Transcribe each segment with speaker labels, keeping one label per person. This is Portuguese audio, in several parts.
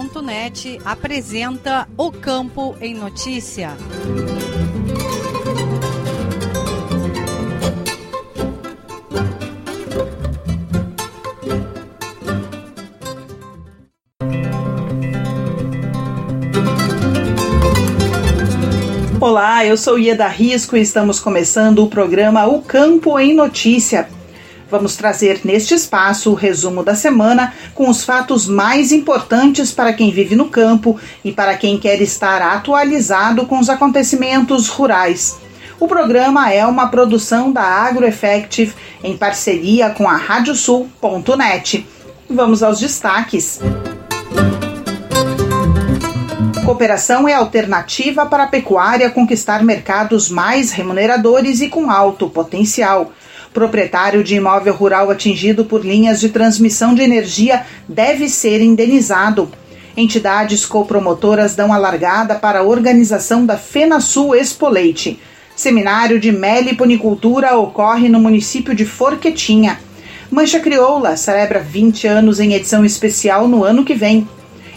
Speaker 1: Radiosul.net apresenta O Campo em Notícia.
Speaker 2: Olá, eu sou Ieda Risco e estamos começando o programa O Campo em Notícia Vamos trazer neste espaço o resumo da semana com os fatos mais importantes para quem vive no campo e para quem quer estar atualizado com os acontecimentos rurais. O programa é uma produção da AgroEffective em parceria com a Radiosul.net. Vamos aos destaques. Cooperação é alternativa para a pecuária conquistar mercados mais remuneradores e com alto potencial. Proprietário de imóvel rural atingido por linhas de transmissão de energia deve ser indenizado. Entidades copromotoras dão a largada para a organização da FenaSul Expoleite. Seminário de meliponicultura ocorre no município de Forquetinha. Mancha Crioula celebra 20 anos em edição especial no ano que vem.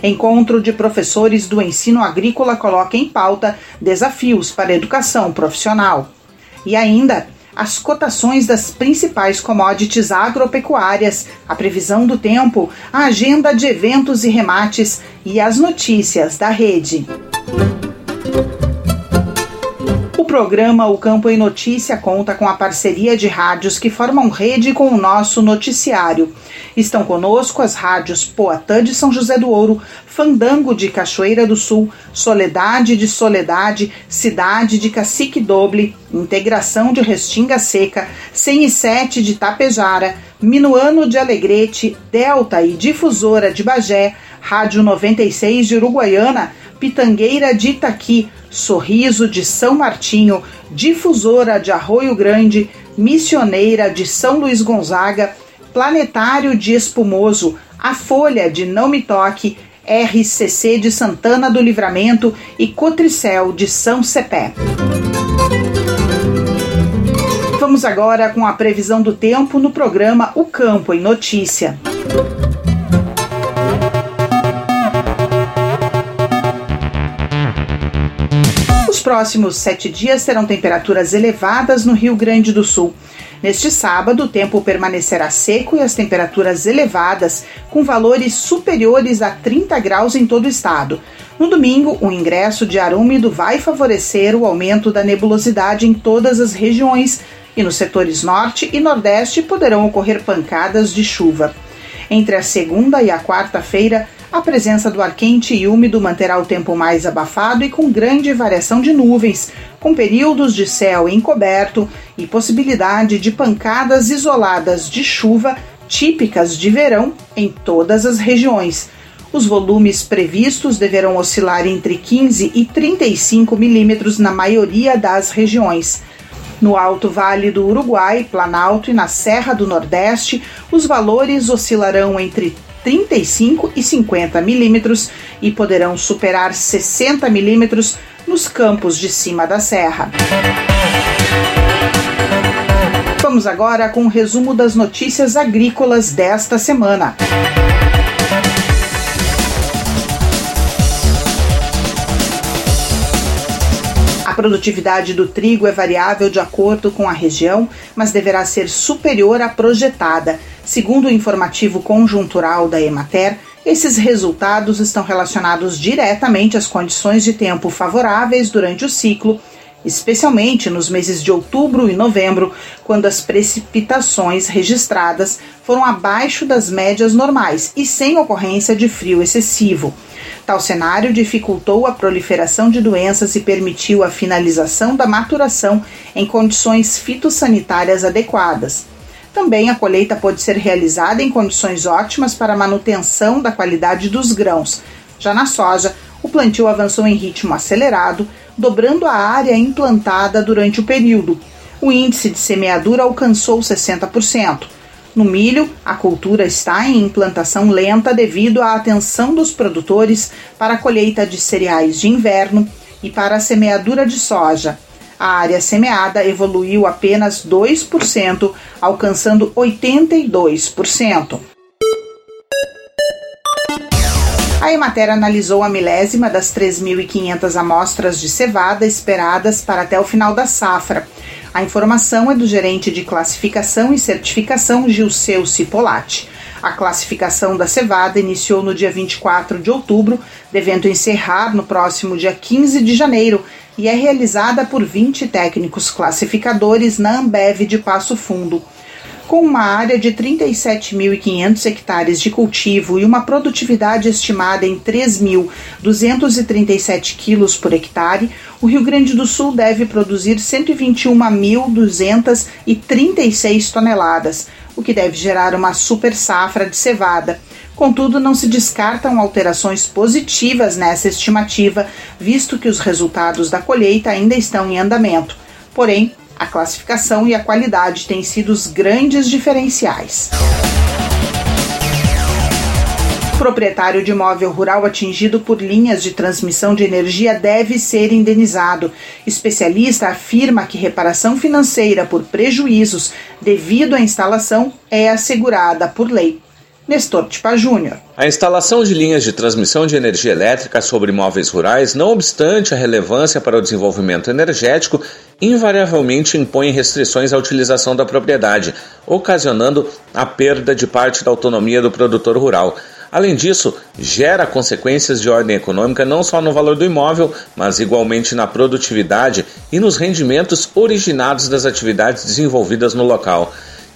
Speaker 2: Encontro de professores do ensino agrícola coloca em pauta desafios para a educação profissional. E ainda, as cotações das principais commodities agropecuárias, a previsão do tempo, a agenda de eventos e remates e as notícias da rede. O programa O Campo em Notícia conta com a parceria de rádios que formam rede com o nosso noticiário. Estão conosco as rádios Poatã de São José do Ouro, Fandango de Cachoeira do Sul, Soledade de Soledade, Cidade de Cacique Doble, Integração de Restinga Seca, 107 de Tapejara, Minuano de Alegrete, Delta e Difusora de Bagé, Rádio 96 de Uruguaiana, Pitangueira de Itaqui, Sorriso de São Martinho, Difusora de Arroio Grande, Missioneira de São Luís Gonzaga, Planetário de Espumoso, A Folha de Não Me Toque, RCC de Santana do Livramento e Cotricel de São Cepé. Vamos agora com a previsão do tempo no programa O Campo em Notícia. Os próximos sete dias terão temperaturas elevadas no Rio Grande do Sul. Neste sábado, o tempo permanecerá seco e as temperaturas elevadas, com valores superiores a 30 graus em todo o estado. No domingo, o ingresso de ar úmido vai favorecer o aumento da nebulosidade em todas as regiões e nos setores norte e nordeste poderão ocorrer pancadas de chuva. Entre a segunda e a quarta-feira, a presença do ar quente e úmido manterá o tempo mais abafado e com grande variação de nuvens, com períodos de céu encoberto e possibilidade de pancadas isoladas de chuva típicas de verão em todas as regiões. Os volumes previstos deverão oscilar entre 15 e 35 milímetros na maioria das regiões. No Alto Vale do Uruguai, Planalto e na Serra do Nordeste, os valores oscilarão entre 35 e 50 milímetros e poderão superar 60 milímetros nos campos de cima da serra. Vamos agora com o um resumo das notícias agrícolas desta semana. A produtividade do trigo é variável de acordo com a região, mas deverá ser superior à projetada. Segundo o informativo conjuntural da Emater, esses resultados estão relacionados diretamente às condições de tempo favoráveis durante o ciclo especialmente nos meses de outubro e novembro, quando as precipitações registradas foram abaixo das médias normais e sem ocorrência de frio excessivo. Tal cenário dificultou a proliferação de doenças e permitiu a finalização da maturação em condições fitossanitárias adequadas. Também a colheita pode ser realizada em condições ótimas para manutenção da qualidade dos grãos. Já na soja, o plantio avançou em ritmo acelerado, dobrando a área implantada durante o período. O índice de semeadura alcançou 60%. No milho, a cultura está em implantação lenta devido à atenção dos produtores para a colheita de cereais de inverno e para a semeadura de soja. A área semeada evoluiu apenas 2%, alcançando 82%. A Emater analisou a milésima das 3.500 amostras de cevada esperadas para até o final da safra. A informação é do gerente de classificação e certificação Gilceu Cipolati. A classificação da cevada iniciou no dia 24 de outubro, devendo encerrar no próximo dia 15 de janeiro e é realizada por 20 técnicos classificadores na Ambev de Passo Fundo com uma área de 37.500 hectares de cultivo e uma produtividade estimada em 3.237 quilos por hectare, o Rio Grande do Sul deve produzir 121.236 toneladas, o que deve gerar uma super safra de cevada. Contudo, não se descartam alterações positivas nessa estimativa, visto que os resultados da colheita ainda estão em andamento. Porém, a classificação e a qualidade têm sido os grandes diferenciais. O proprietário de imóvel rural atingido por linhas de transmissão de energia deve ser indenizado. Especialista afirma que reparação financeira por prejuízos devido à instalação é assegurada por lei. Nestor Tipa Júnior.
Speaker 3: A instalação de linhas de transmissão de energia elétrica sobre imóveis rurais, não obstante a relevância para o desenvolvimento energético, invariavelmente impõe restrições à utilização da propriedade, ocasionando a perda de parte da autonomia do produtor rural. Além disso, gera consequências de ordem econômica não só no valor do imóvel, mas igualmente na produtividade e nos rendimentos originados das atividades desenvolvidas no local.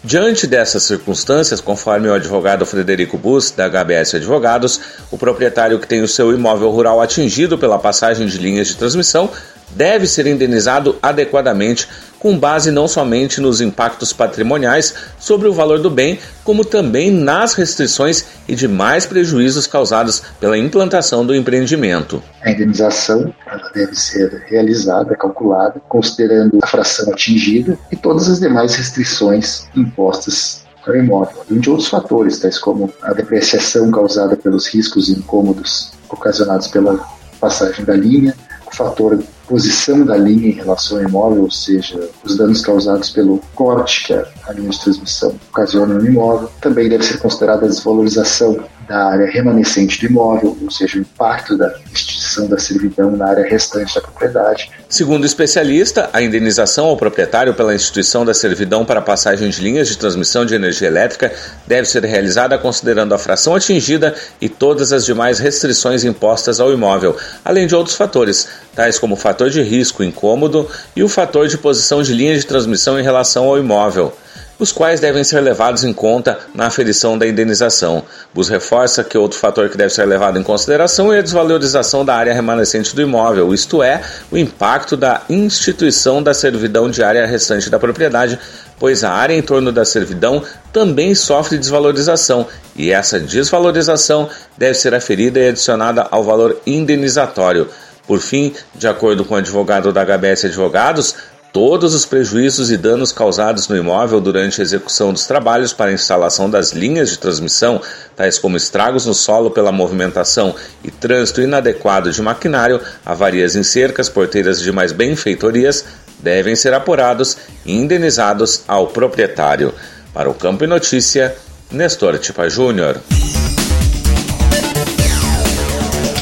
Speaker 3: Diante dessas circunstâncias, conforme o advogado Frederico Bus, da HBS Advogados, o proprietário que tem o seu imóvel rural atingido pela passagem de linhas de transmissão deve ser indenizado adequadamente, com base não somente nos impactos patrimoniais sobre o valor do bem, como também nas restrições e demais prejuízos causados pela implantação do empreendimento.
Speaker 4: A indenização deve ser realizada, calculada, considerando a fração atingida e todas as demais restrições impostas ao imóvel, além de outros fatores, tais como a depreciação causada pelos riscos e incômodos ocasionados pela passagem da linha, o fator posição da linha em relação ao imóvel, ou seja, os danos causados pelo corte que a linha de transmissão ocasiona no imóvel. Também deve ser considerada a desvalorização da área remanescente do imóvel, ou seja, o impacto da extinção da servidão na área restante da propriedade.
Speaker 3: Segundo o especialista, a indenização ao proprietário pela instituição da servidão para passagem de linhas de transmissão de energia elétrica deve ser realizada considerando a fração atingida e todas as demais restrições impostas ao imóvel, além de outros fatores, tais como o fator de risco incômodo e o fator de posição de linha de transmissão em relação ao imóvel os quais devem ser levados em conta na aferição da indenização. Bus reforça que outro fator que deve ser levado em consideração é a desvalorização da área remanescente do imóvel, isto é, o impacto da instituição da servidão de área restante da propriedade, pois a área em torno da servidão também sofre desvalorização e essa desvalorização deve ser aferida e adicionada ao valor indenizatório. Por fim, de acordo com o advogado da HBS Advogados, todos os prejuízos e danos causados no imóvel durante a execução dos trabalhos para instalação das linhas de transmissão, tais como estragos no solo pela movimentação e trânsito inadequado de maquinário, avarias em cercas, porteiras e demais benfeitorias, devem ser apurados e indenizados ao proprietário. Para o Campo e Notícia, Nestor Tipa Júnior.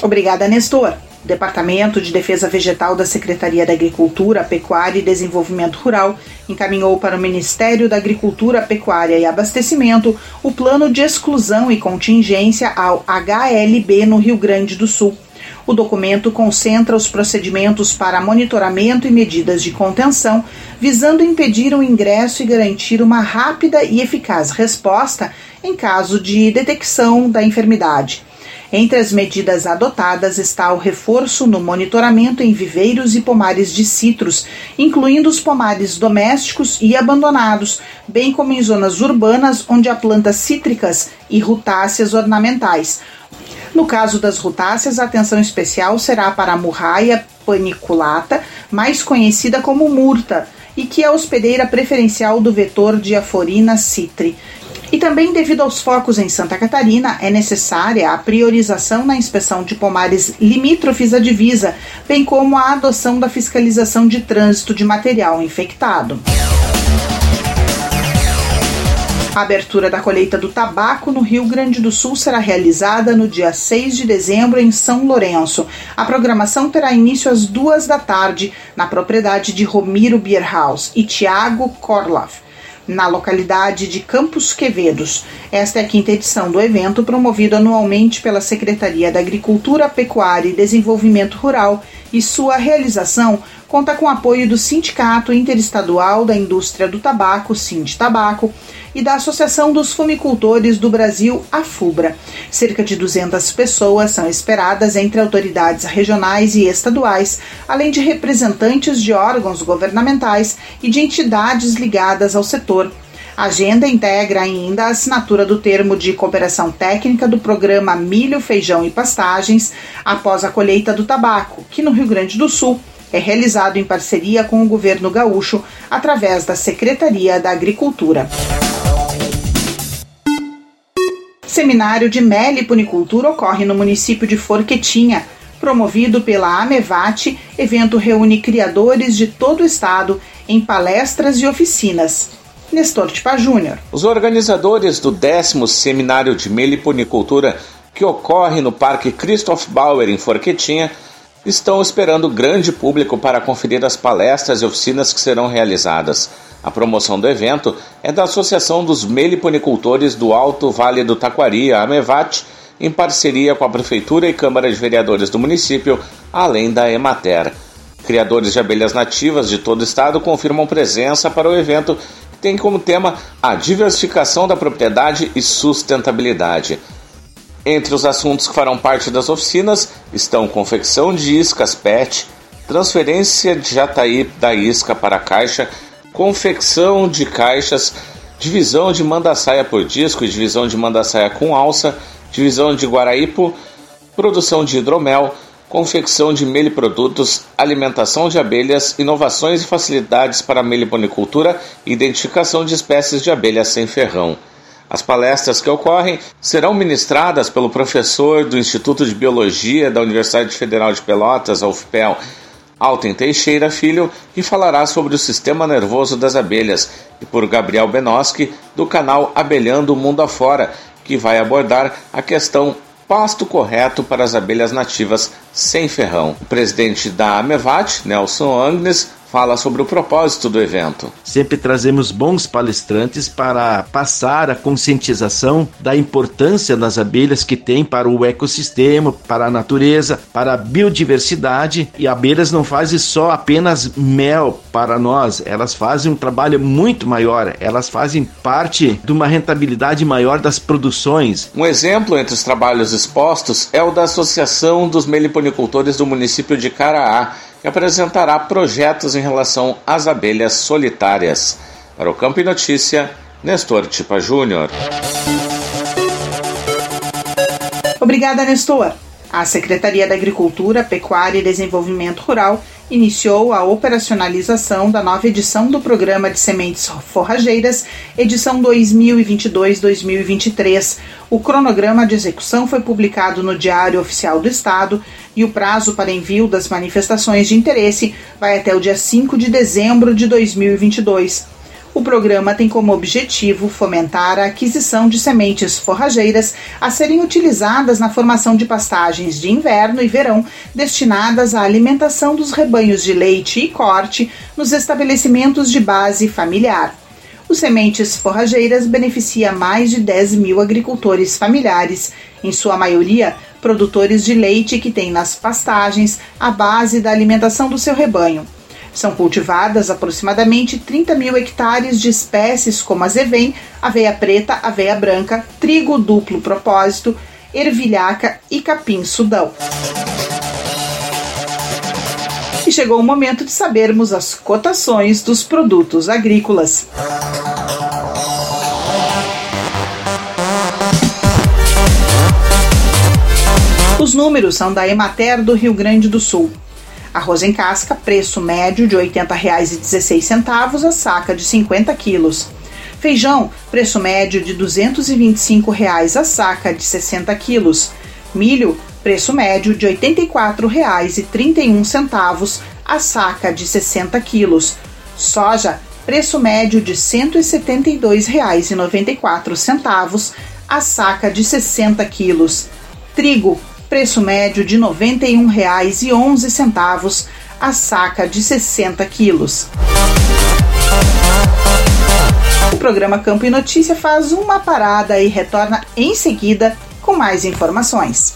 Speaker 2: Obrigada, Nestor. O Departamento de Defesa Vegetal da Secretaria da Agricultura, Pecuária e Desenvolvimento Rural encaminhou para o Ministério da Agricultura, Pecuária e Abastecimento o plano de exclusão e contingência ao HLB no Rio Grande do Sul. O documento concentra os procedimentos para monitoramento e medidas de contenção, visando impedir o ingresso e garantir uma rápida e eficaz resposta em caso de detecção da enfermidade. Entre as medidas adotadas está o reforço no monitoramento em viveiros e pomares de citros, incluindo os pomares domésticos e abandonados, bem como em zonas urbanas onde há plantas cítricas e rutáceas ornamentais. No caso das rutáceas, a atenção especial será para a murraia paniculata, mais conhecida como murta, e que é hospedeira preferencial do vetor Diaforina citri. E também, devido aos focos em Santa Catarina, é necessária a priorização na inspeção de pomares limítrofes à divisa, bem como a adoção da fiscalização de trânsito de material infectado. A abertura da colheita do tabaco no Rio Grande do Sul será realizada no dia 6 de dezembro em São Lourenço. A programação terá início às duas da tarde na propriedade de Romiro Bierhaus e Tiago Korloff na localidade de Campos Quevedos. Esta é a quinta edição do evento, promovido anualmente pela Secretaria da Agricultura, Pecuária e Desenvolvimento Rural, e sua realização conta com apoio do Sindicato Interestadual da Indústria do Tabaco, Sind Tabaco, e da Associação dos Fumicultores do Brasil, a FUBRA. Cerca de 200 pessoas são esperadas entre autoridades regionais e estaduais, além de representantes de órgãos governamentais e de entidades ligadas ao setor. A agenda integra ainda a assinatura do termo de cooperação técnica do programa Milho, Feijão e Pastagens após a colheita do tabaco, que no Rio Grande do Sul é realizado em parceria com o governo gaúcho através da Secretaria da Agricultura. Seminário de Meliponicultura ocorre no município de Forquetinha. Promovido pela Amevat, evento reúne criadores de todo o estado em palestras e oficinas. Nestor Tipa Júnior.
Speaker 3: Os organizadores do décimo Seminário de Meliponicultura, que ocorre no Parque Christoph Bauer, em Forquetinha, estão esperando grande público para conferir as palestras e oficinas que serão realizadas. A promoção do evento é da Associação dos Meliponicultores do Alto Vale do Taquari, a AMEVAT, em parceria com a Prefeitura e Câmara de Vereadores do município, além da Emater. Criadores de abelhas nativas de todo o estado confirmam presença para o evento, que tem como tema a diversificação da propriedade e sustentabilidade. Entre os assuntos que farão parte das oficinas estão confecção de iscas PET, transferência de jataí da isca para a caixa confecção de caixas, divisão de manda-saia por disco e divisão de manda-saia com alça, divisão de guaraípo, produção de hidromel, confecção de meliprodutos, alimentação de abelhas, inovações e facilidades para meliponicultura e identificação de espécies de abelhas sem ferrão. As palestras que ocorrem serão ministradas pelo professor do Instituto de Biologia da Universidade Federal de Pelotas, a UFPEL, Alten Teixeira Filho, que falará sobre o sistema nervoso das abelhas, e por Gabriel Benoski, do canal Abelhando o Mundo Afora, que vai abordar a questão pasto correto para as abelhas nativas sem ferrão. O presidente da Amevat, Nelson Agnes, fala sobre o propósito do evento.
Speaker 5: Sempre trazemos bons palestrantes para passar a conscientização da importância das abelhas que tem para o ecossistema, para a natureza, para a biodiversidade. E abelhas não fazem só apenas mel para nós, elas fazem um trabalho muito maior, elas fazem parte de uma rentabilidade maior das produções.
Speaker 3: Um exemplo entre os trabalhos expostos é o da Associação dos Meliponicultores do município de Caraá que apresentará projetos em relação às abelhas solitárias. Para o Campo e Notícia, Nestor Tipa Júnior.
Speaker 2: Obrigada, Nestor. A Secretaria da Agricultura, Pecuária e Desenvolvimento Rural iniciou a operacionalização da nova edição do Programa de Sementes Forrageiras, edição 2022-2023. O cronograma de execução foi publicado no Diário Oficial do Estado e o prazo para envio das manifestações de interesse vai até o dia 5 de dezembro de 2022. O programa tem como objetivo fomentar a aquisição de sementes forrageiras a serem utilizadas na formação de pastagens de inverno e verão destinadas à alimentação dos rebanhos de leite e corte nos estabelecimentos de base familiar. O Sementes Forrageiras beneficia mais de 10 mil agricultores familiares, em sua maioria produtores de leite que têm nas pastagens a base da alimentação do seu rebanho. São cultivadas aproximadamente 30 mil hectares de espécies como azevém, aveia preta, aveia branca, trigo duplo propósito, ervilhaca e capim-sudão. E chegou o momento de sabermos as cotações dos produtos agrícolas. Os números são da Emater do Rio Grande do Sul. Arroz em casca, preço médio de R$ 80,16 a saca de 50 quilos. Feijão, preço médio de 225 reais a saca de 60 quilos. Milho, preço médio de R$ 84,31 a saca de 60 quilos. Soja, preço médio de R$ 172,94 a saca de 60 quilos. Trigo, preço médio de R$ 91,11 a saca de 60 quilos. O programa Campo e Notícia faz uma parada e retorna em seguida com mais informações.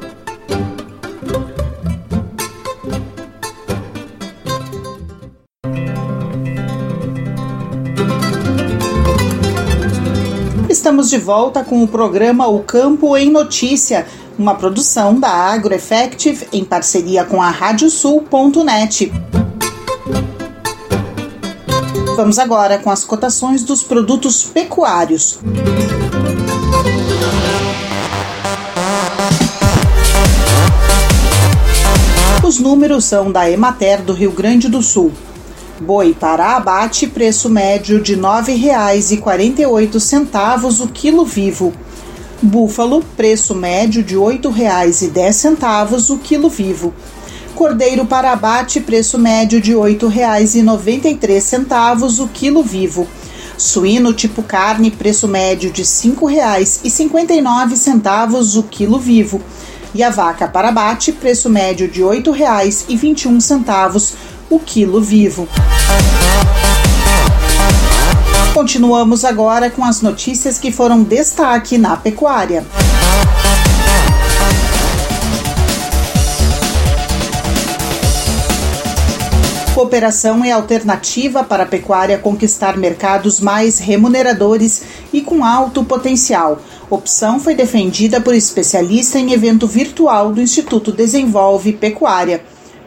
Speaker 2: Estamos de volta com o programa O Campo em Notícia, uma produção da AgroEffective em parceria com a Radiosul.net. Vamos agora com as cotações dos produtos pecuários. Os números são da Emater do Rio Grande do Sul. Boi para abate, preço médio de R$ 9,48 o quilo vivo. Búfalo, preço médio de R$ 8,10 o quilo vivo. Cordeiro para abate, preço médio de R$ 8,93 o quilo vivo. Suíno tipo carne, preço médio de R$ 5,59 o quilo vivo. E a vaca para abate, preço médio de R$ 8,21 o quilo vivo. Continuamos agora com as notícias que foram destaque na pecuária. Cooperação é alternativa para a pecuária conquistar mercados mais remuneradores e com alto potencial. Opção foi defendida por especialista em evento virtual do Instituto Desenvolve Pecuária.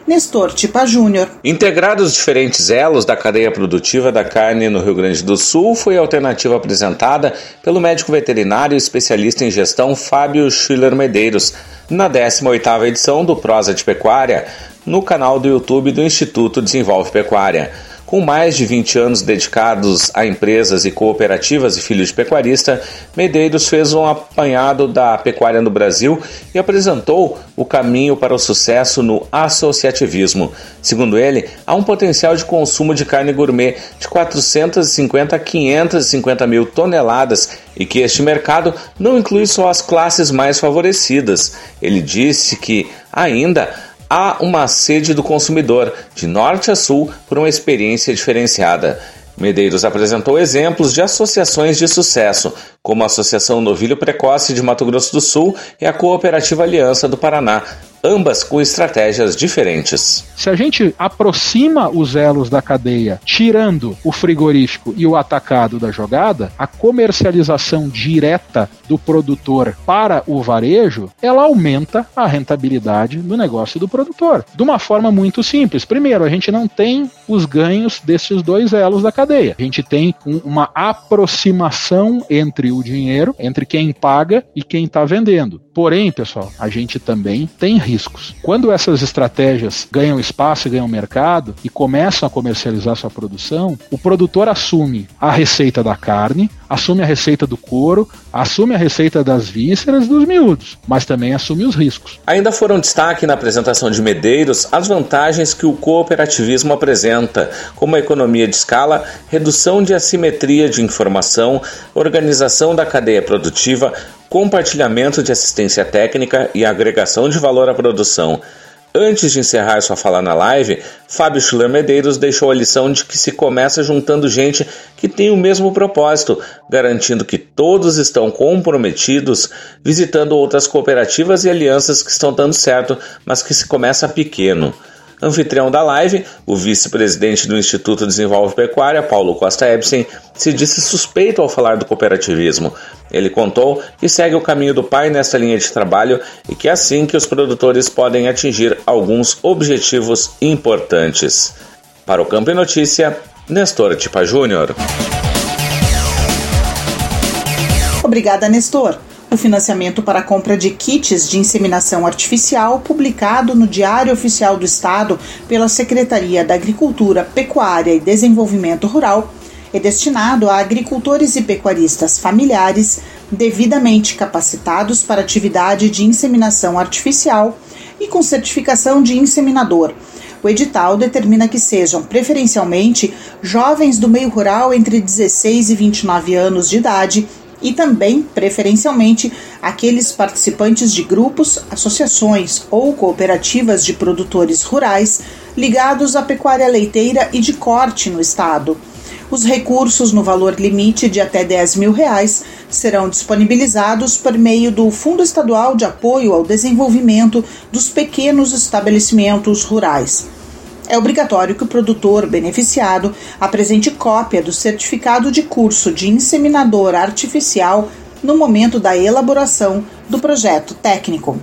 Speaker 2: Nestor Tipa Júnior.
Speaker 3: Integrados diferentes elos da cadeia produtiva da carne no Rio Grande do Sul, foi a alternativa apresentada pelo médico veterinário e especialista em gestão Fábio Schiller Medeiros, na 18ª edição do Prosa de Pecuária, no canal do YouTube do Instituto Desenvolve Pecuária. Com mais de 20 anos dedicados a empresas e cooperativas e filhos de pecuarista, Medeiros fez um apanhado da pecuária no Brasil e apresentou o caminho para o sucesso no associativismo. Segundo ele, há um potencial de consumo de carne gourmet de 450 a 550 mil toneladas e que este mercado não inclui só as classes mais favorecidas. Ele disse que ainda há uma sede do consumidor, de norte a sul, por uma experiência diferenciada. Medeiros apresentou exemplos de associações de sucesso, como a Associação Novilho Precoce de Mato Grosso do Sul e a Cooperativa Aliança do Paraná, ambas com estratégias diferentes.
Speaker 6: Se a gente aproxima os elos da cadeia, tirando o frigorífico e o atacado da jogada, a comercialização direta do produtor para o varejo, ela aumenta a rentabilidade do negócio do produtor. De uma forma muito simples. Primeiro, a gente não tem os ganhos desses dois elos da cadeia. A gente tem um, uma aproximação entre o dinheiro, entre quem paga e quem está vendendo. Porém, pessoal, a gente também tem riscos. Quando essas estratégias ganham espaço e ganham mercado e começam a comercializar sua produção, o produtor assume a receita da carne, assume a receita do couro, assume a receita das vísceras dos miúdos, mas também assume os riscos.
Speaker 3: Ainda foram destaque na apresentação de Medeiros as vantagens que o cooperativismo apresenta, como a economia de escala, redução de assimetria de informação, organização da cadeia produtiva, compartilhamento de assistência técnica e agregação de valor à produção. Antes de encerrar sua fala na live, Fábio Schuller Medeiros deixou a lição de que se começa juntando gente que tem o mesmo propósito, garantindo que todos estão comprometidos, visitando outras cooperativas e alianças que estão dando certo, mas que se começa pequeno. Anfitrião da live, o vice-presidente do Instituto Desenvolve Pecuária, Paulo Costa Ebsen, se disse suspeito ao falar do cooperativismo. Ele contou que segue o caminho do pai nesta linha de trabalho e que é assim que os produtores podem atingir alguns objetivos importantes. Para o Campo e Notícia, Nestor Tipa Júnior.
Speaker 2: Obrigada, Nestor o financiamento para a compra de kits de inseminação artificial, publicado no Diário Oficial do Estado pela Secretaria da Agricultura, Pecuária e Desenvolvimento Rural, é destinado a agricultores e pecuaristas familiares devidamente capacitados para atividade de inseminação artificial e com certificação de inseminador. O edital determina que sejam preferencialmente jovens do meio rural entre 16 e 29 anos de idade e também, preferencialmente, aqueles participantes de grupos, associações ou cooperativas de produtores rurais ligados à pecuária leiteira e de corte no estado. Os recursos no valor limite de até 10 mil reais serão disponibilizados por meio do Fundo Estadual de Apoio ao Desenvolvimento dos Pequenos Estabelecimentos Rurais. É obrigatório que o produtor beneficiado apresente cópia do certificado de curso de inseminador artificial no momento da elaboração do projeto técnico.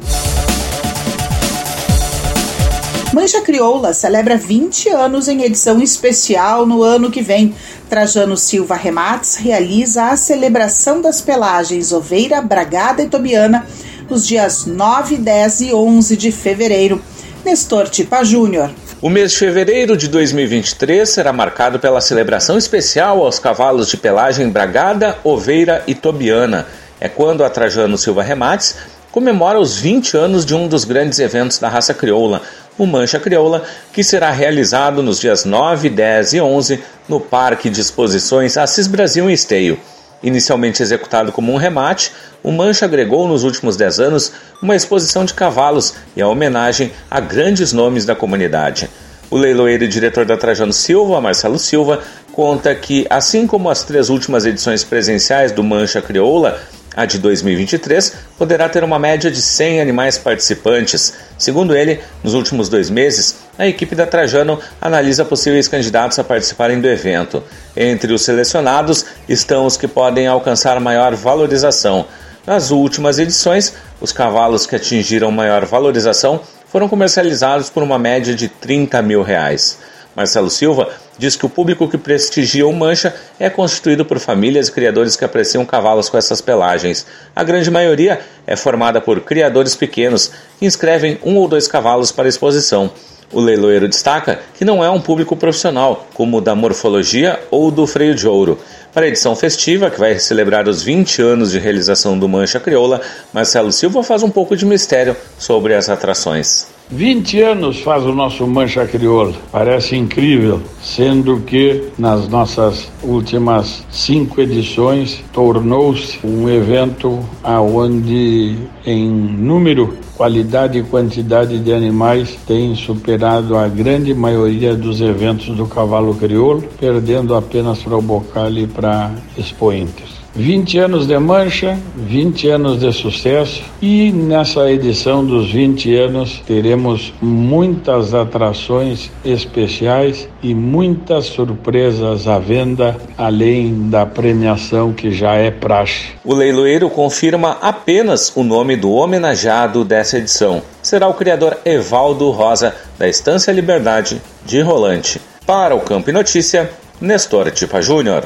Speaker 2: Mancha Crioula celebra 20 anos em edição especial no ano que vem. Trajano Silva Remates realiza a celebração das pelagens oveira, bragada e tobiana nos dias 9, 10 e 11 de fevereiro. Nestor Tipa Júnior.
Speaker 3: O mês de fevereiro de 2023 será marcado pela celebração especial aos cavalos de pelagem bragada, oveira e tobiana. É quando a Trajano Silva Remates comemora os 20 anos de um dos grandes eventos da raça crioula, o Mancha Crioula, que será realizado nos dias 9, 10 e 11 no Parque de Exposições Assis Brasil em Esteio. Inicialmente executado como um remate, o Mancha agregou nos últimos 10 anos uma exposição de cavalos e a homenagem a grandes nomes da comunidade. O leiloeiro e diretor da Trajano Silva, Marcelo Silva, conta que, assim como as três últimas edições presenciais do Mancha Crioula, a de 2023 poderá ter uma média de 100 animais participantes. Segundo ele, nos últimos dois meses, a equipe da Trajano analisa possíveis candidatos a participarem do evento. Entre os selecionados estão os que podem alcançar maior valorização. Nas últimas edições, os cavalos que atingiram maior valorização foram comercializados por uma média de 30 mil reais. Marcelo Silva diz que o público que prestigia o Mancha é constituído por famílias e criadores que apreciam cavalos com essas pelagens. A grande maioria é formada por criadores pequenos que inscrevem um ou dois cavalos para exposição. O leiloeiro destaca que não é um público profissional, como o da morfologia ou do freio de ouro. Para a edição festiva, que vai celebrar os 20 anos de realização do Mancha Crioula, Marcelo Silva faz um pouco de mistério sobre as atrações.
Speaker 7: 20 anos faz o nosso Mancha Crioula. Parece incrível, sendo que nas nossas últimas cinco edições tornou-se um evento aonde em número qualidade e quantidade de animais têm superado a grande maioria dos eventos do cavalo crioulo, perdendo apenas para o Bocal e para expoentes. 20 anos de mancha, 20 anos de sucesso e nessa edição dos 20 anos teremos muitas atrações especiais e muitas surpresas à venda, além da premiação que já é praxe.
Speaker 3: O leiloeiro confirma apenas o nome do homenageado dessa edição. Será o criador Evaldo Rosa, da Estância Liberdade, de Rolante. Para o Campo e Notícia, Nestor Tipa Júnior.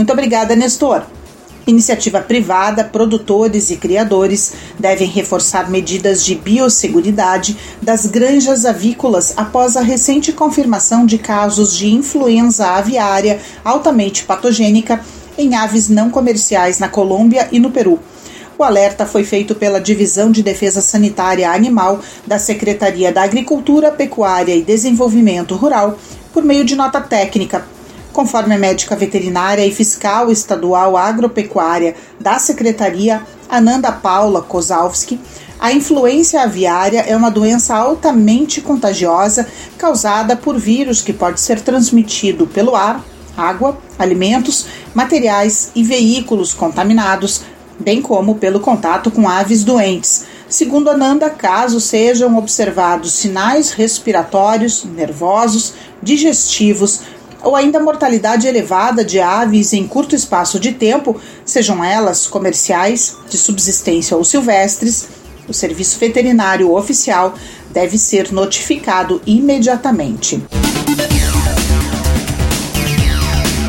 Speaker 2: Muito obrigada, Nestor. Iniciativa privada, produtores e criadores devem reforçar medidas de biosseguridade das granjas avícolas após a recente confirmação de casos de influenza aviária altamente patogênica em aves não comerciais na Colômbia e no Peru. O alerta foi feito pela Divisão de Defesa Sanitária Animal da Secretaria da Agricultura, Pecuária e Desenvolvimento Rural por meio de nota técnica Conforme a médica veterinária e fiscal estadual agropecuária da Secretaria, Ananda Paula Kozalski, a influência aviária é uma doença altamente contagiosa causada por vírus que pode ser transmitido pelo ar, água, alimentos, materiais e veículos contaminados, bem como pelo contato com aves doentes. Segundo Ananda, caso sejam observados sinais respiratórios, nervosos, digestivos, ou ainda mortalidade elevada de aves em curto espaço de tempo, sejam elas comerciais, de subsistência ou silvestres, o serviço veterinário oficial deve ser notificado imediatamente.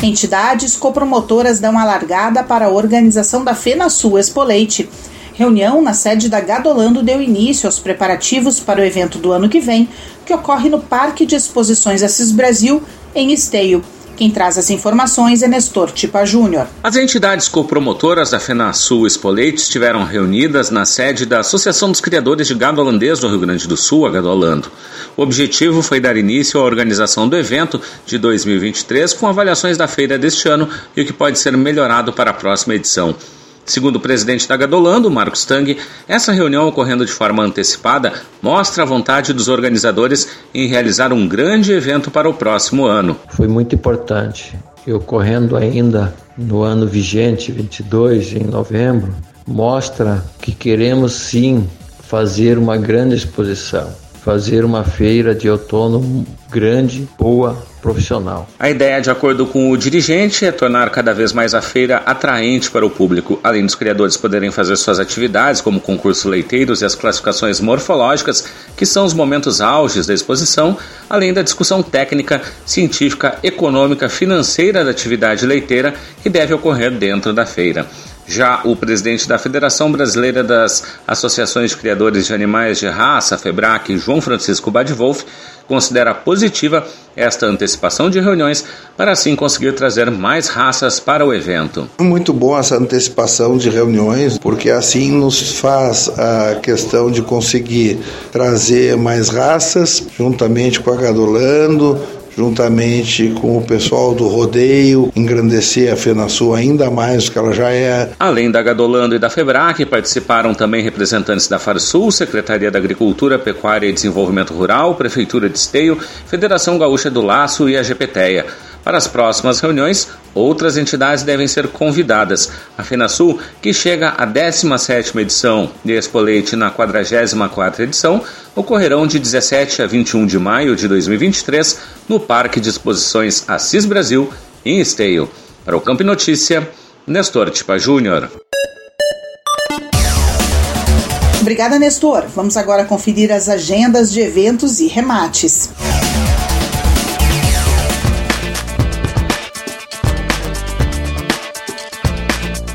Speaker 2: Entidades copromotoras dão a largada para a organização da FenaSul Expo Leite. Reunião na sede da Gadolando deu início aos preparativos para o evento do ano que vem, que ocorre no Parque de Exposições Assis Brasil, em Esteio. Quem traz as informações é Nestor Tipa Júnior.
Speaker 3: As entidades copromotoras da FenaSul Espoleite estiveram reunidas na sede da Associação dos Criadores de Gado Holandês do Rio Grande do Sul, a Gadolando. O objetivo foi dar início à organização do evento de 2023 com avaliações da feira deste ano e o que pode ser melhorado para a próxima edição. Segundo o presidente da Gadolando, Marcos Tang, essa reunião ocorrendo de forma antecipada mostra a vontade dos organizadores em realizar um grande evento para o próximo ano.
Speaker 8: Foi muito importante e ocorrendo ainda no ano vigente, 22, em novembro, mostra que queremos sim fazer uma grande exposição fazer uma feira de outono grande, boa, profissional.
Speaker 3: A ideia, de acordo com o dirigente, é tornar cada vez mais a feira atraente para o público, além dos criadores poderem fazer suas atividades, como concurso leiteiros e as classificações morfológicas, que são os momentos auges da exposição, além da discussão técnica, científica, econômica, financeira da atividade leiteira que deve ocorrer dentro da feira. Já o presidente da Federação Brasileira das Associações de Criadores de Animais de Raça, FEBRAC, João Francisco Badwolf, considera positiva esta antecipação de reuniões para assim conseguir trazer mais raças para o evento.
Speaker 9: Muito bom essa antecipação de reuniões, porque assim nos faz a questão de conseguir trazer mais raças juntamente com a Gadolando, juntamente com o pessoal do rodeio, engrandecer a FenaSul ainda mais do que ela já é.
Speaker 3: Além da Gadolando e da FEBRAC, participaram também representantes da FARSUL, Secretaria da Agricultura, Pecuária e Desenvolvimento Rural, Prefeitura de Esteio, Federação Gaúcha do Laço e a GPTEA. Para as próximas reuniões, outras entidades devem ser convidadas. A FenaSul, que chega à 17ª edição de Expo Leite na 44ª edição, ocorrerão de 17 a 21 de maio de 2023 no Parque de Exposições Assis Brasil, em Esteio. Para o Campo Notícia, Nestor Tipa Júnior.
Speaker 2: Obrigada, Nestor. Vamos agora conferir as agendas de eventos e remates.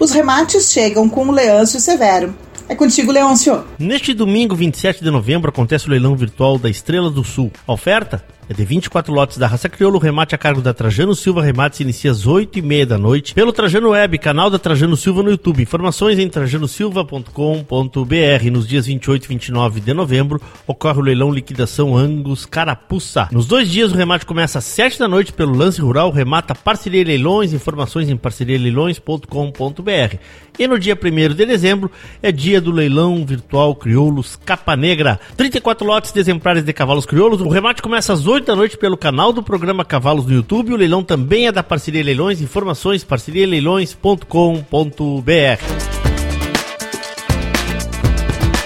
Speaker 2: Os remates chegam com o Leâncio Severo. É contigo, Leôncio.
Speaker 10: Neste domingo, 27 de novembro, acontece o leilão virtual da Estrela do Sul. A oferta? É de 24 lotes da raça crioula, o remate a cargo da Trajano Silva Remates inicia às 8 e meia da noite pelo Trajano Web, canal da Trajano Silva no YouTube. Informações em trajanosilva.com.br. Nos dias 28 e 29 de novembro ocorre o leilão liquidação Angus Carapuça. Nos dois dias o remate começa às 7 da noite pelo Lance Rural, remata Parceria Leilões, informações em parcerialeilões.com.br. E no dia 1 de dezembro é dia do leilão virtual Crioulos Capa Negra. 34 lotes de exemplares de cavalos crioulos. O remate começa às 8 da noite pelo canal do programa Cavalos no YouTube. O leilão também é da Parceria Leilões. Informações parcerialeilões.com.br.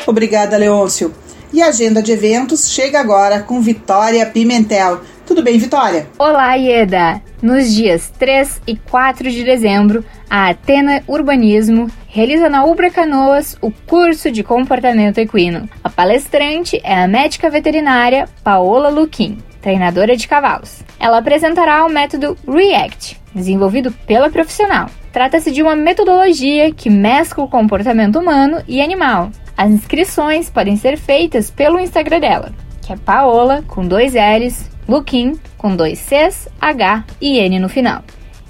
Speaker 2: Obrigada, Leôncio. E a agenda de eventos chega agora com Vitória Pimentel. Tudo bem, Vitória?
Speaker 11: Olá, Ieda! Nos dias 3 e 4 de dezembro, a Atena Urbanismo realiza na Ubra Canoas o curso de comportamento equino. A palestrante é a médica veterinária Paola Luquim, treinadora de cavalos. Ela apresentará o método REACT, desenvolvido pela profissional. Trata-se de uma metodologia que mescla o comportamento humano e animal. As inscrições podem ser feitas pelo Instagram dela, que é Paola com dois L's Luquim, com dois Cs, H e N no final.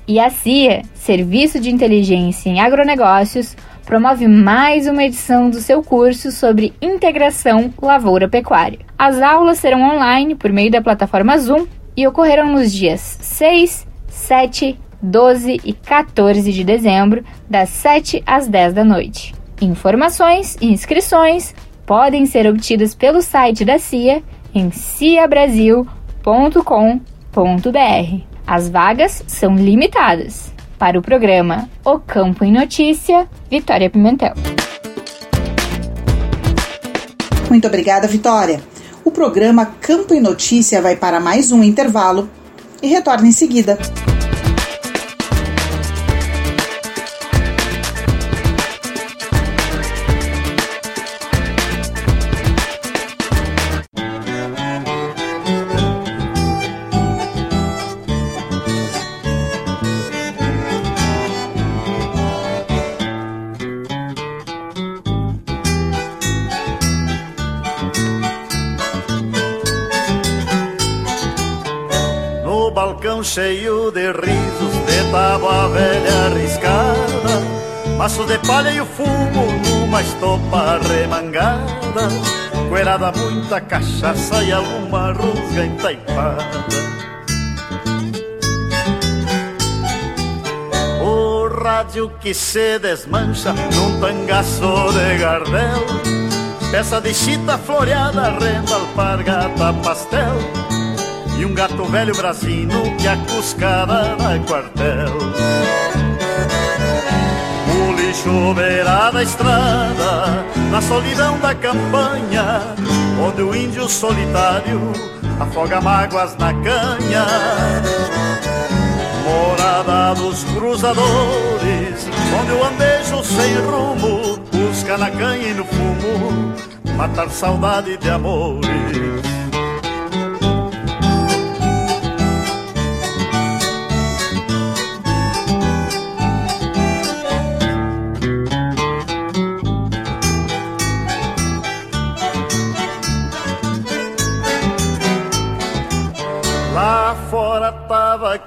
Speaker 11: E a CIA, Serviço de Inteligência em Agronegócios, promove mais uma edição do seu curso sobre integração lavoura-pecuária. As aulas serão online por meio da plataforma Zoom e ocorrerão nos dias 6, 7, 12 e 14 de dezembro, das 7 às 10 da noite. Informações e inscrições podem ser obtidas pelo site da CIA em ciabrasil.com www.campoemnoticia.com.br. As vagas são limitadas. Para o programa O Campo em Notícia, Vitória Pimentel.
Speaker 2: Muito obrigada, Vitória. O programa Campo em Notícia vai para mais um intervalo e retorna em seguida.
Speaker 12: Cheio de risos, de tábua velha arriscada, maços de palha e o fumo numa estopa remangada, coerada muita cachaça e alguma rusga entaipada. O rádio que se desmancha num tangaço de gardel, peça de chita floreada, renda, alpargata, pastel e um gato velho brasino que a cuscada dá quartel. O lixo beira da estrada, na solidão da campanha, onde o índio solitário afoga mágoas na canha. Morada dos cruzadores, onde o andejo sem rumo busca na canha e no fumo matar saudade de amores.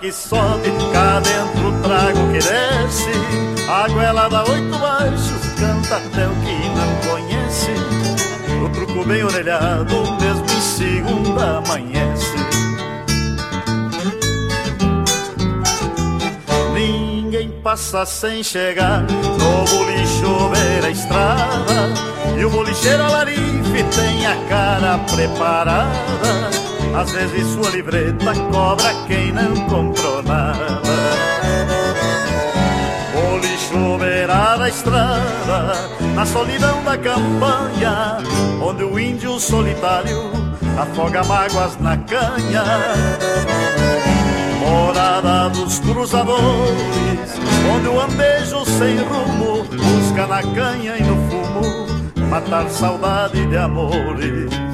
Speaker 12: Que sobe, cá dentro trago que desce. A goela dá oito baixos, canta até o que não conhece. O truco bem orelhado, mesmo em segunda amanhece. Ninguém passa sem chegar no bolicho beira a estrada. E o bolicheiro alarife tem a cara preparada às vezes sua livreta cobra quem não comprou nada. O lixo beira da estrada, na solidão da campanha, onde o índio solitário afoga mágoas na canha. Morada dos cruzadores, onde o andejo sem rumo busca na canha e no fumo matar saudade de amores.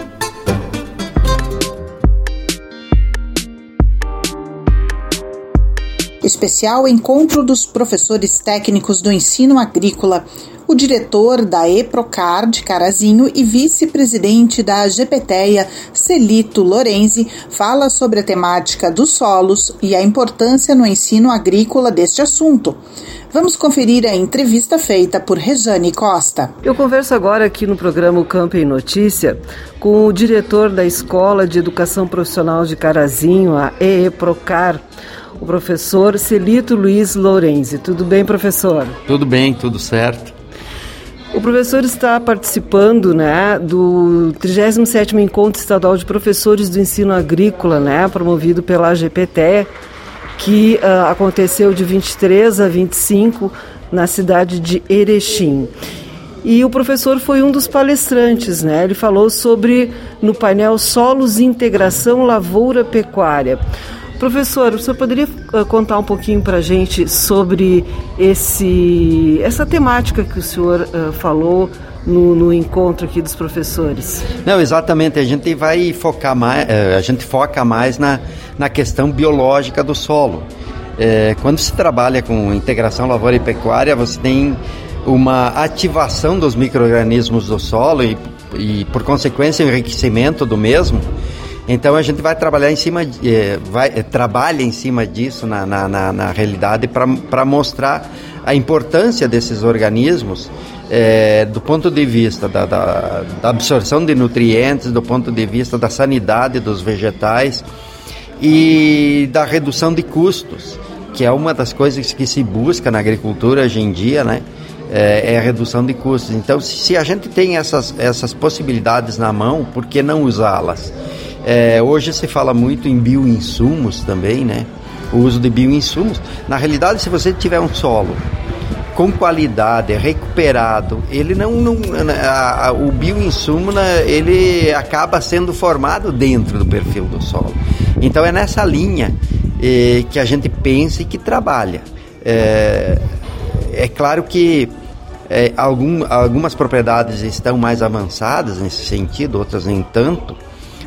Speaker 2: Especial Encontro dos Professores Técnicos do Ensino Agrícola. O diretor da EPROCAR de Carazinho e vice-presidente da GPTEA, Celito Lorenzi, fala sobre a temática dos solos e a importância no ensino agrícola deste assunto. Vamos conferir a entrevista feita por Rejane Costa.
Speaker 13: Eu converso agora aqui no programa Campo em Notícia com o diretor da Escola de Educação Profissional de Carazinho, a EEPROCAR, o professor Celito Luiz Lorenzi. Tudo bem, professor?
Speaker 5: Tudo bem, tudo certo.
Speaker 13: O professor está participando né, do 37º Encontro Estadual de Professores do Ensino Agrícola, né, promovido pela AGPTE, que uh, aconteceu de 23 a 25 na cidade de Erechim. E o professor foi um dos palestrantes, né? Ele falou sobre no painel Solos Integração Lavoura Pecuária. Professor, o senhor poderia uh, contar um pouquinho para a gente sobre esse, essa temática que o senhor uh, falou no, no, encontro aqui dos professores?
Speaker 14: Não, exatamente. A gente vai focar mais, uh, a gente foca mais na, na questão biológica do solo. É, quando se trabalha com integração lavoura e pecuária, você tem uma ativação dos micro-organismos do solo e, e, por consequência, enriquecimento do mesmo. Então a gente vai trabalhar em cima, é, vai, é, trabalha em cima disso na, na, na, na realidade para mostrar a importância desses organismos é, do ponto de vista da, da, da, absorção de nutrientes, do ponto de vista da sanidade dos vegetais e da redução de custos, que é uma das coisas que se busca na agricultura hoje em dia, né? É, é a redução de custos. Então, se a gente tem essas, essas possibilidades na mão, por que não usá-las? É, hoje se fala muito em bioinsumos também, né? O uso de bioinsumos. Na realidade, se você tiver um solo com qualidade, recuperado, ele não, não a, a, o bioinsumo né, ele acaba sendo formado dentro do perfil do solo. Então é nessa linha eh, que a gente pensa e que trabalha. É, é claro que é, algum, algumas propriedades estão mais avançadas nesse sentido, outras nem tanto.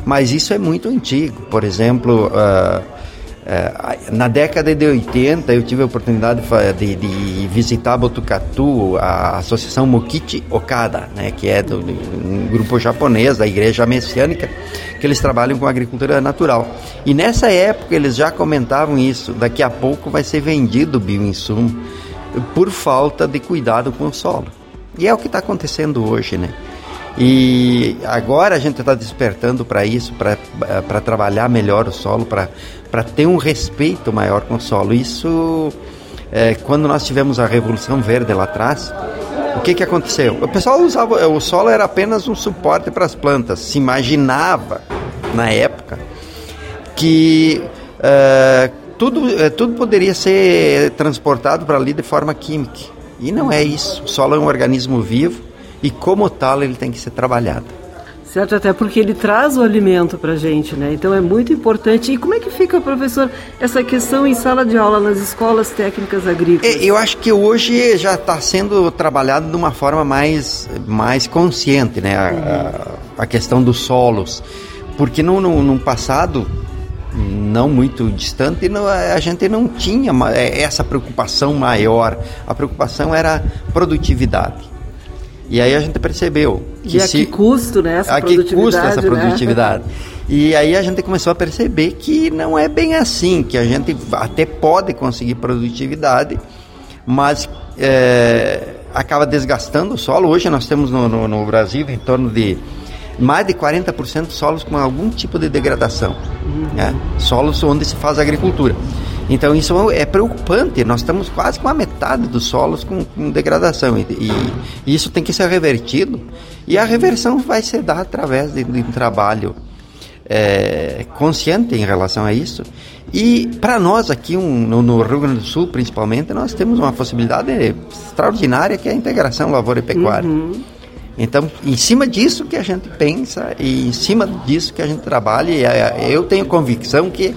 Speaker 14: Mas isso é muito antigo. Por exemplo, uh, uh, na década de 80 eu tive a oportunidade de, de visitar Botucatu, a Associação Mokichi Okada, né, que é do, um grupo japonês da Igreja Messiânica, que eles trabalham com agricultura natural. E nessa época eles já comentavam isso, daqui a pouco vai ser vendido bioinsumo por falta de cuidado com o solo. E é o que está acontecendo hoje, né? E agora a gente está despertando para isso, para trabalhar melhor o solo, para ter um respeito maior com o solo. Isso, é, quando nós tivemos a Revolução Verde lá atrás, o que, que aconteceu? O pessoal usava, o solo era apenas um suporte para as plantas. Se imaginava, na época, que é, tudo, é, tudo poderia ser transportado para ali de forma química. E não é isso. O solo é um organismo vivo e como tal ele tem que ser trabalhado.
Speaker 13: Certo, até porque ele traz o alimento para a gente, né? Então é muito importante. E como é que fica, professor, essa questão em sala de aula nas escolas técnicas agrícolas?
Speaker 14: É, eu acho que hoje já está sendo trabalhado de uma forma mais, mais consciente, né? A, a, a questão dos solos. Porque no, no, no passado, não muito distante, a gente não tinha é, essa preocupação maior. A preocupação era produtividade. E aí a gente percebeu
Speaker 13: que e a se, que custo né, essa
Speaker 14: a que custa essa produtividade.
Speaker 13: Né?
Speaker 14: E aí a gente começou a perceber que não é bem assim, que a gente até pode conseguir produtividade, mas é, acaba desgastando o solo. Hoje nós temos no, no, no Brasil em torno de mais de 40% de solos com algum tipo de degradação. Né? Solos onde se faz agricultura. Então isso é preocupante. Nós estamos quase com a metade dos solos com, com degradação e, e, isso tem que ser revertido. E a reversão vai ser dada através de, de um trabalho é, consciente em relação a isso. E para nós aqui um, no, no, Rio Grande do Sul, principalmente, nós temos uma possibilidade extraordinária que é a integração lavoura e pecuária. Uhum. Então, em cima disso que a gente pensa e em cima disso que a gente trabalha, e é, eu tenho convicção que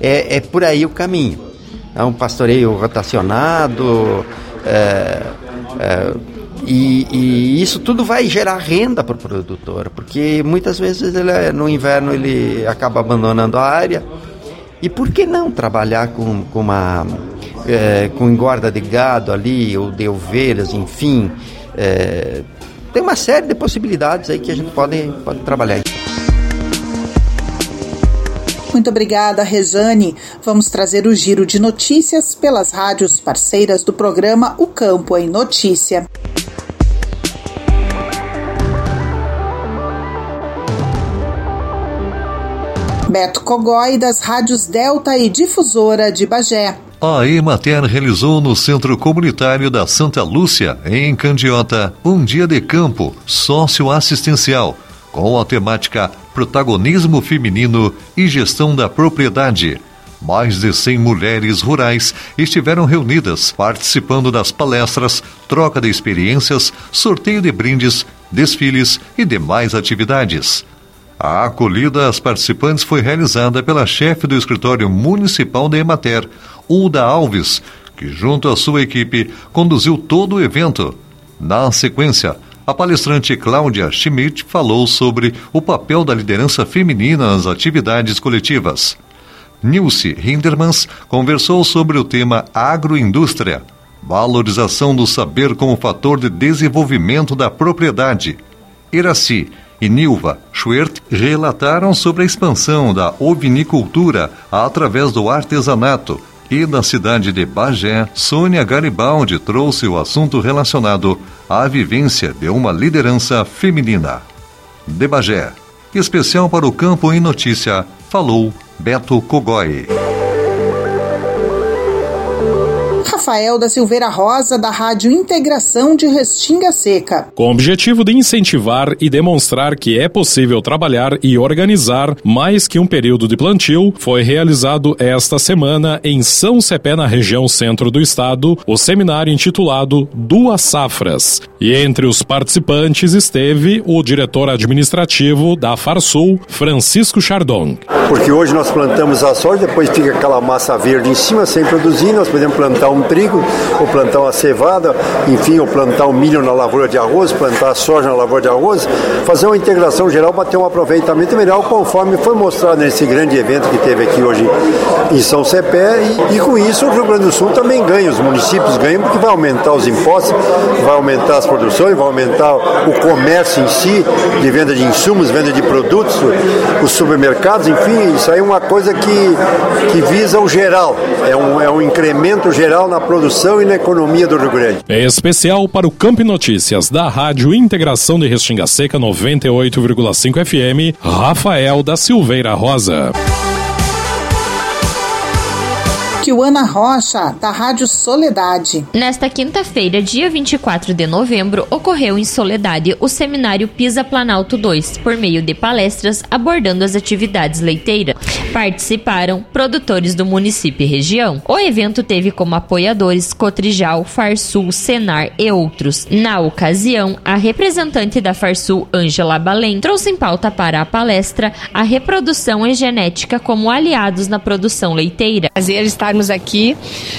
Speaker 14: é, é por aí o caminho. É um pastoreio rotacionado, é, é, e, e, isso tudo vai gerar renda para o produtor, porque muitas vezes ele, no inverno ele acaba abandonando a área. E por que não trabalhar com, com uma é, com engorda de gado ali ou de ovelhas, enfim? É, tem uma série de possibilidades aí que a gente pode, pode trabalhar.
Speaker 2: Muito obrigada, Rejane. Vamos trazer o giro de notícias pelas rádios parceiras do programa O Campo em Notícia. Beto Cogói, das rádios Delta e Difusora de Bagé.
Speaker 15: A Emater realizou no Centro Comunitário da Santa Lúcia, em Candiota, um dia de campo socioassistencial, com a temática Protagonismo Feminino e Gestão da Propriedade. Mais de 100 mulheres rurais estiveram reunidas, participando das palestras, troca de experiências, sorteio de brindes, desfiles e demais atividades. A acolhida às participantes foi realizada pela chefe do escritório municipal da Emater, Ulda Alves, que, junto à sua equipe, conduziu todo o evento. Na sequência, a palestrante Cláudia Schmidt falou sobre o papel da liderança feminina nas atividades coletivas. Nilce Hindermans conversou sobre o tema agroindústria, valorização do saber como fator de desenvolvimento da propriedade. Iraci e Nilva Schwert relataram sobre a expansão da ovinicultura através do artesanato. E na cidade de Bagé, Sônia Garibaldi trouxe o assunto relacionado à vivência de uma liderança feminina. De Bagé, especial para o Campo em Notícia, falou Beto Cogói.
Speaker 2: Rafael da Silveira Rosa, da Rádio Integração de Restinga Seca.
Speaker 16: Com o objetivo de incentivar e demonstrar que é possível trabalhar e organizar mais que um período de plantio, foi realizado esta semana em São Cepé, na região centro do estado, o seminário intitulado Duas Safras. E entre os participantes esteve o diretor administrativo da Farsul, Francisco Chardon.
Speaker 17: Porque hoje nós plantamos a soja, depois fica aquela massa verde em cima sem produzir, nós podemos plantar um trigo, ou plantar uma cevada, enfim, ou plantar um milho na lavoura de arroz, plantar soja na lavoura de arroz, fazer uma integração geral para ter um aproveitamento melhor, conforme foi mostrado nesse grande evento que teve aqui hoje em São Cepé. E, e com isso o Rio Grande do Sul também ganha, os municípios ganham, porque vai aumentar os impostos, vai aumentar as produções, vai aumentar o comércio em si, de venda de insumos, venda de produtos, os supermercados, enfim, isso aí é uma coisa que, que visa o geral, é um, é um incremento geral na produção e na economia do Rio Grande.
Speaker 16: É especial para o Campo Notícias da Rádio Integração de Restinga Seca 98,5 FM, Rafael da Silveira Rosa.
Speaker 2: Kiwana Rocha, da Rádio Soledade.
Speaker 18: Nesta quinta-feira, dia 24 de novembro, ocorreu em Soledade o seminário Pisa Planalto 2, por meio de palestras abordando as atividades leiteiras. Participaram produtores do município e região. O evento teve como apoiadores Cotrijal, Farsul, Senar e outros. Na ocasião, a representante da Farsul, Ângela Balém, trouxe em pauta para a palestra a reprodução e genética como aliados na produção leiteira.
Speaker 19: Prazer estar
Speaker 20: estarmos aqui,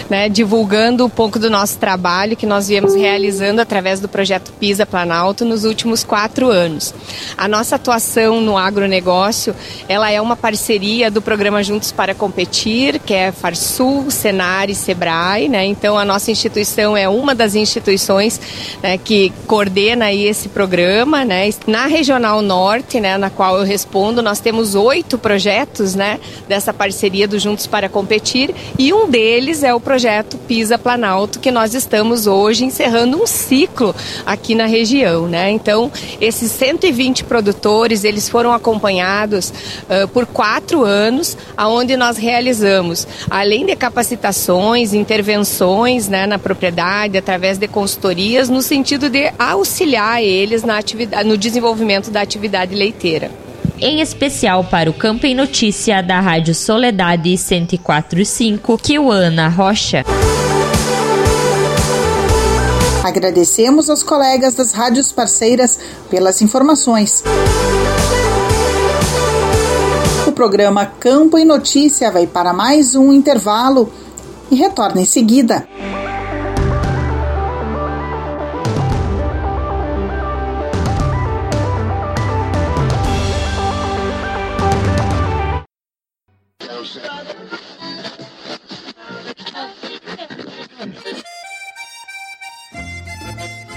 Speaker 20: né, divulgando um pouco do nosso trabalho que nós viemos realizando através do projeto PISA Planalto nos últimos quatro anos. A nossa atuação no agronegócio, ela é uma parceria do programa Juntos para Competir, que é Farsul, Senar e Sebrae, né? Então a nossa instituição é uma das instituições né, que coordena aí esse programa, né? Na Regional Norte, né, na qual eu respondo, nós temos oito projetos, né, dessa parceria do Juntos para Competir e um deles é o projeto Pisa Planalto, que nós estamos hoje encerrando um ciclo aqui na região, né? Então, esses 120 produtores, eles foram acompanhados uh, por quatro anos, aonde nós realizamos, além de capacitações, intervenções, né, na propriedade, através de consultorias, no sentido de auxiliar eles na atividade, no desenvolvimento da atividade leiteira
Speaker 18: em especial para o Campo em Notícia da Rádio Soledade 104.5, Kiwana Rocha.
Speaker 2: Agradecemos aos colegas das rádios parceiras pelas informações. O programa Campo em Notícia vai para mais um intervalo e retorna em seguida.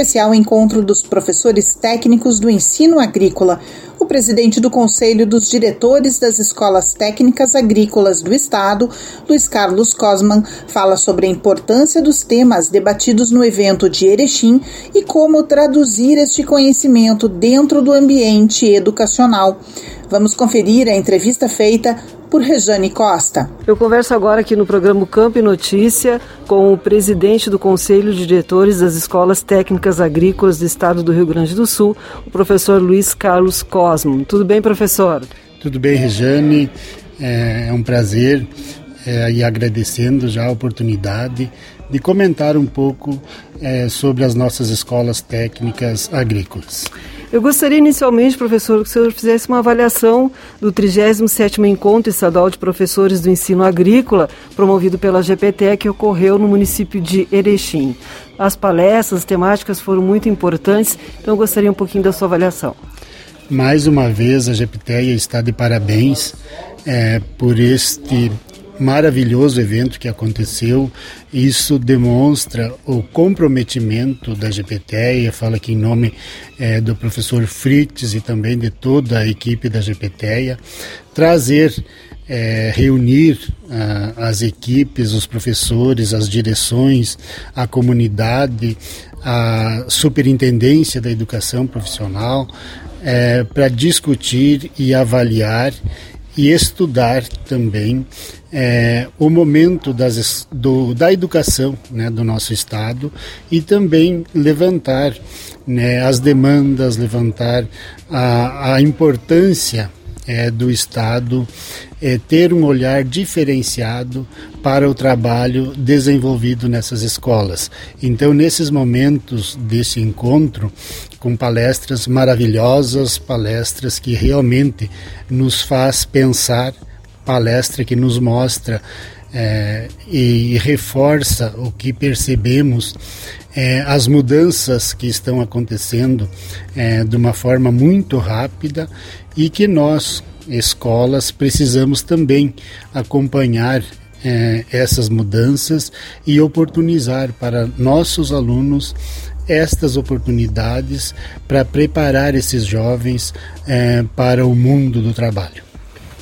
Speaker 2: especial encontro dos professores técnicos do ensino agrícola. O presidente do Conselho dos Diretores das Escolas Técnicas Agrícolas do Estado, Luiz Carlos Cosman, fala sobre a importância dos temas debatidos no evento de Erechim e como traduzir este conhecimento dentro do ambiente educacional. Vamos conferir a entrevista feita por Rejane Costa.
Speaker 13: Eu converso agora aqui no programa Campo e Notícia com o presidente do Conselho de Diretores das Escolas Técnicas Agrícolas do Estado do Rio Grande do Sul, o professor Luiz Carlos Tudo bem, professor?
Speaker 21: Tudo bem, Rejane. É, é um prazer é, e agradecendo já a oportunidade de comentar um pouco é, sobre as nossas escolas técnicas agrícolas.
Speaker 13: Eu gostaria inicialmente, professor, que o senhor fizesse uma avaliação do 37º Encontro Estadual de Professores do Ensino Agrícola, promovido pela GPT, que ocorreu no município de Erechim. As palestras, as temáticas foram muito importantes, então eu gostaria um pouquinho da sua avaliação.
Speaker 21: Mais uma vez, a GPTEA está de parabéns é, por este maravilhoso evento que aconteceu. Isso demonstra o comprometimento da GPTEA, fala aqui em nome é, do professor Fritz e também de toda a equipe da GPTEA, trazer é, reunir uh, as equipes, os professores, as direções, a comunidade, a superintendência da educação profissional é, para discutir e avaliar e estudar também é, o momento das, do, da educação né, do nosso Estado e também levantar né, as demandas, levantar a, a importância é, do Estado é, ter um olhar diferenciado para o trabalho desenvolvido nessas escolas. Então, nesses momentos desse encontro, com palestras maravilhosas, palestras que realmente nos faz pensar, palestra que nos mostra é, e reforça o que percebemos, é, as mudanças que estão acontecendo é, de uma forma muito rápida e que nós, escolas, precisamos também acompanhar é, essas mudanças e oportunizar para nossos alunos estas oportunidades para preparar esses jovens é, para o mundo do trabalho.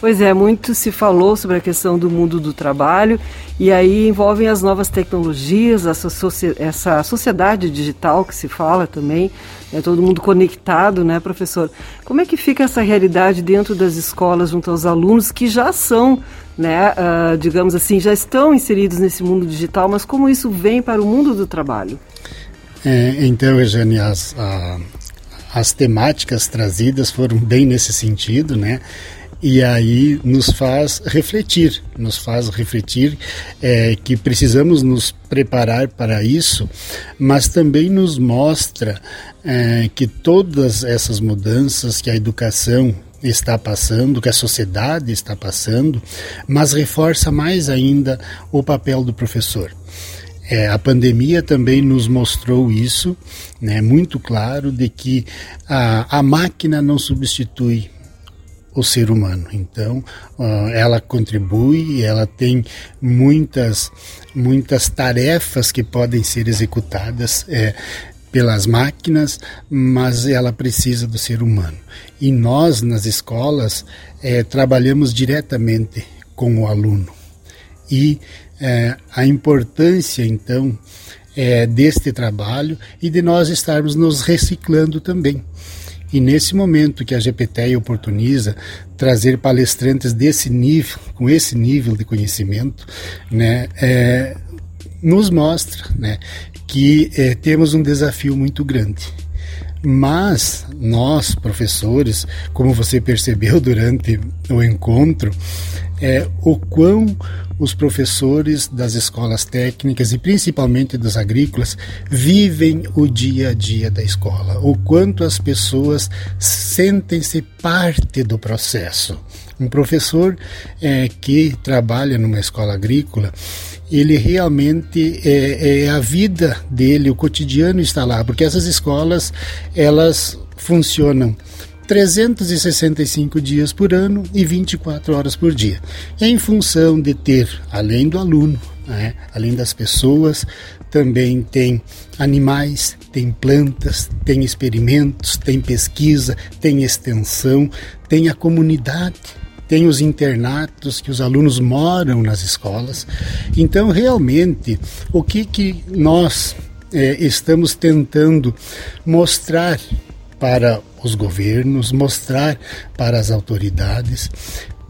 Speaker 13: Pois é, muito se falou sobre a questão do mundo do trabalho e aí envolvem as novas tecnologias, essa, essa sociedade digital que se fala também, é todo mundo conectado, né, professor? Como é que fica essa realidade dentro das escolas junto aos alunos que já são, né, uh, digamos assim, já estão inseridos nesse mundo digital, mas como isso vem para o mundo do trabalho?
Speaker 21: É, então, Eugênia, as, a, as temáticas trazidas foram bem nesse sentido, né? E aí nos faz refletir, nos faz refletir é, que precisamos nos preparar para isso, mas também nos mostra é, que todas essas mudanças que a educação está passando, que a sociedade está passando, mas reforça mais ainda o papel do professor. É, a pandemia também nos mostrou isso, né, muito claro, de que a, a máquina não substitui o ser humano. Então, uh, ela contribui, ela tem muitas, muitas tarefas que podem ser executadas é, pelas máquinas, mas ela precisa do ser humano. E nós, nas escolas, é, trabalhamos diretamente com o aluno. E é, a importância, então, é, deste trabalho e de nós estarmos nos reciclando também. E nesse momento que a GPT oportuniza trazer palestrantes desse nível, com esse nível de conhecimento, né, é, nos mostra né, que é, temos um desafio muito grande. Mas nós, professores, como você percebeu durante o encontro, é o quão os professores das escolas técnicas e principalmente das agrícolas vivem o dia a dia da escola, o quanto as pessoas sentem-se parte do processo. Um professor é, que trabalha numa escola agrícola, ele realmente é, é a vida dele, o cotidiano está lá, porque essas escolas elas funcionam 365 dias por ano e 24 horas por dia. Em função de ter, além do aluno, né, além das pessoas, também tem animais, tem plantas, tem experimentos, tem pesquisa, tem extensão, tem a comunidade, tem os internatos que os alunos moram nas escolas. Então, realmente, o que, que nós é, estamos tentando mostrar para os governos, mostrar para as autoridades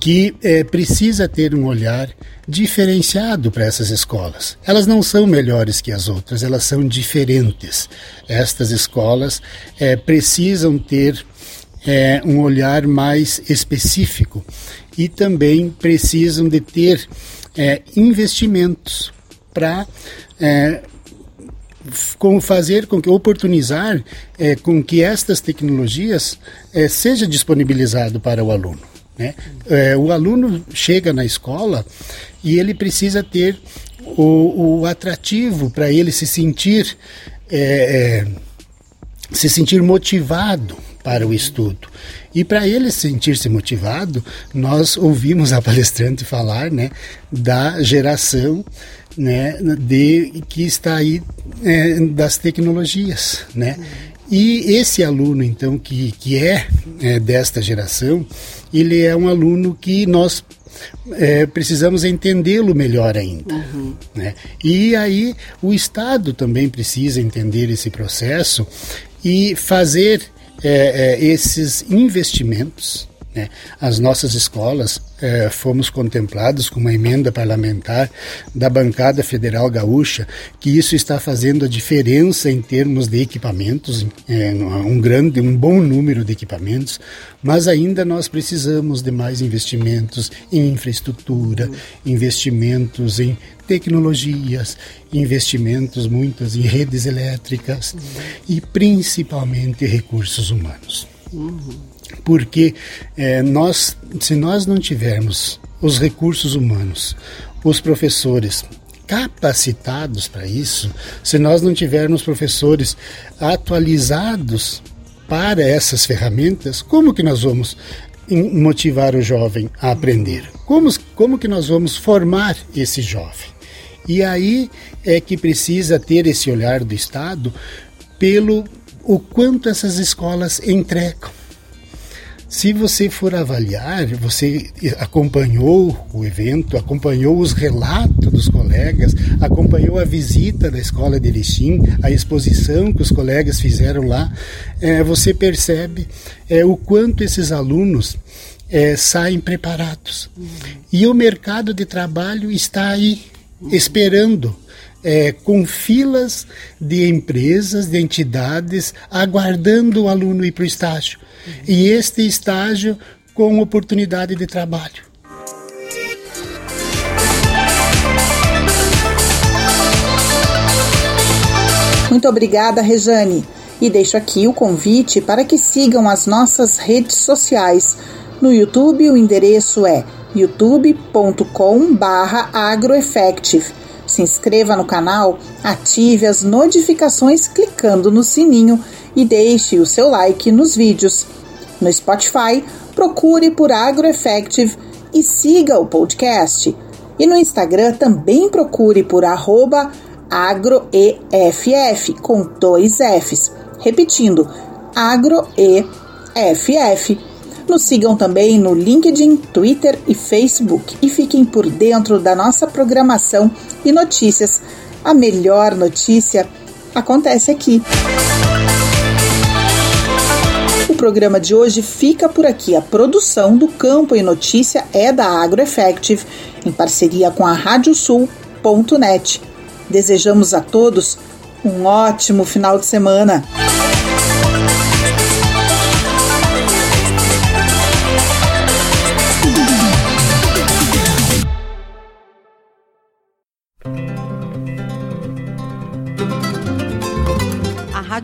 Speaker 21: que é, precisa ter um olhar diferenciado para essas escolas. Elas não são melhores que as outras, elas são diferentes. Estas escolas é, precisam ter é, um olhar mais específico e também precisam de ter é, investimentos para é, com fazer com que oportunizar é, com que estas tecnologias é, seja disponibilizado para o aluno. Né? É, o aluno chega na escola e ele precisa ter o, o atrativo para ele se sentir é, é, se sentir motivado para o estudo. E para ele sentir-se motivado, nós ouvimos a palestrante falar né, da geração né, de que está aí é, das tecnologias, né? E esse aluno, então, que, que é, é desta geração, ele é um aluno que nós é, precisamos entendê-lo melhor ainda. Uhum. Né? E aí o Estado também precisa entender esse processo e fazer é, é, esses investimentos Né? As nossas escolas eh, fomos contemplados com uma emenda parlamentar da bancada federal gaúcha que isso está fazendo a diferença em termos de equipamentos, eh, um grande, um bom número de equipamentos, mas ainda nós precisamos de mais investimentos em infraestrutura, investimentos em tecnologias, investimentos muitas em redes elétricas e principalmente recursos humanos. Porque é, nós, se nós não tivermos os recursos humanos, os professores capacitados para isso, se nós não tivermos professores atualizados para essas ferramentas, como que nós vamos motivar o jovem a aprender? Como, como que nós vamos formar esse jovem? E aí é que precisa ter esse olhar do Estado pelo o quanto essas escolas entregam. Se você for avaliar, você acompanhou o evento, acompanhou os relatos dos colegas, acompanhou a visita da escola de Erechim, a exposição que os colegas fizeram lá, é, você percebe é, o quanto esses alunos é, saem preparados. E o mercado de trabalho está aí, esperando é, com filas de empresas, de entidades, aguardando o aluno ir para o estágio. Uhum. E este estágio com oportunidade de trabalho.
Speaker 2: Muito obrigada, Rejane. E deixo aqui o convite para que sigam as nossas redes sociais. No YouTube, o endereço é youtube.com/agroeffective se inscreva no canal, ative as notificações clicando no sininho e deixe o seu like nos vídeos. No Spotify, procure por AgroEffective e siga o podcast. E no Instagram também procure por arroba agroeff com dois Fs. Repetindo, agroeff. Nos sigam também no LinkedIn, Twitter e Facebook e fiquem por dentro da nossa programação e notícias. A melhor notícia acontece aqui. O programa de hoje fica por aqui. A produção do Campo e Notícia é da AgroEffective, em parceria com a Radiosul.net. Desejamos a todos um ótimo final de semana.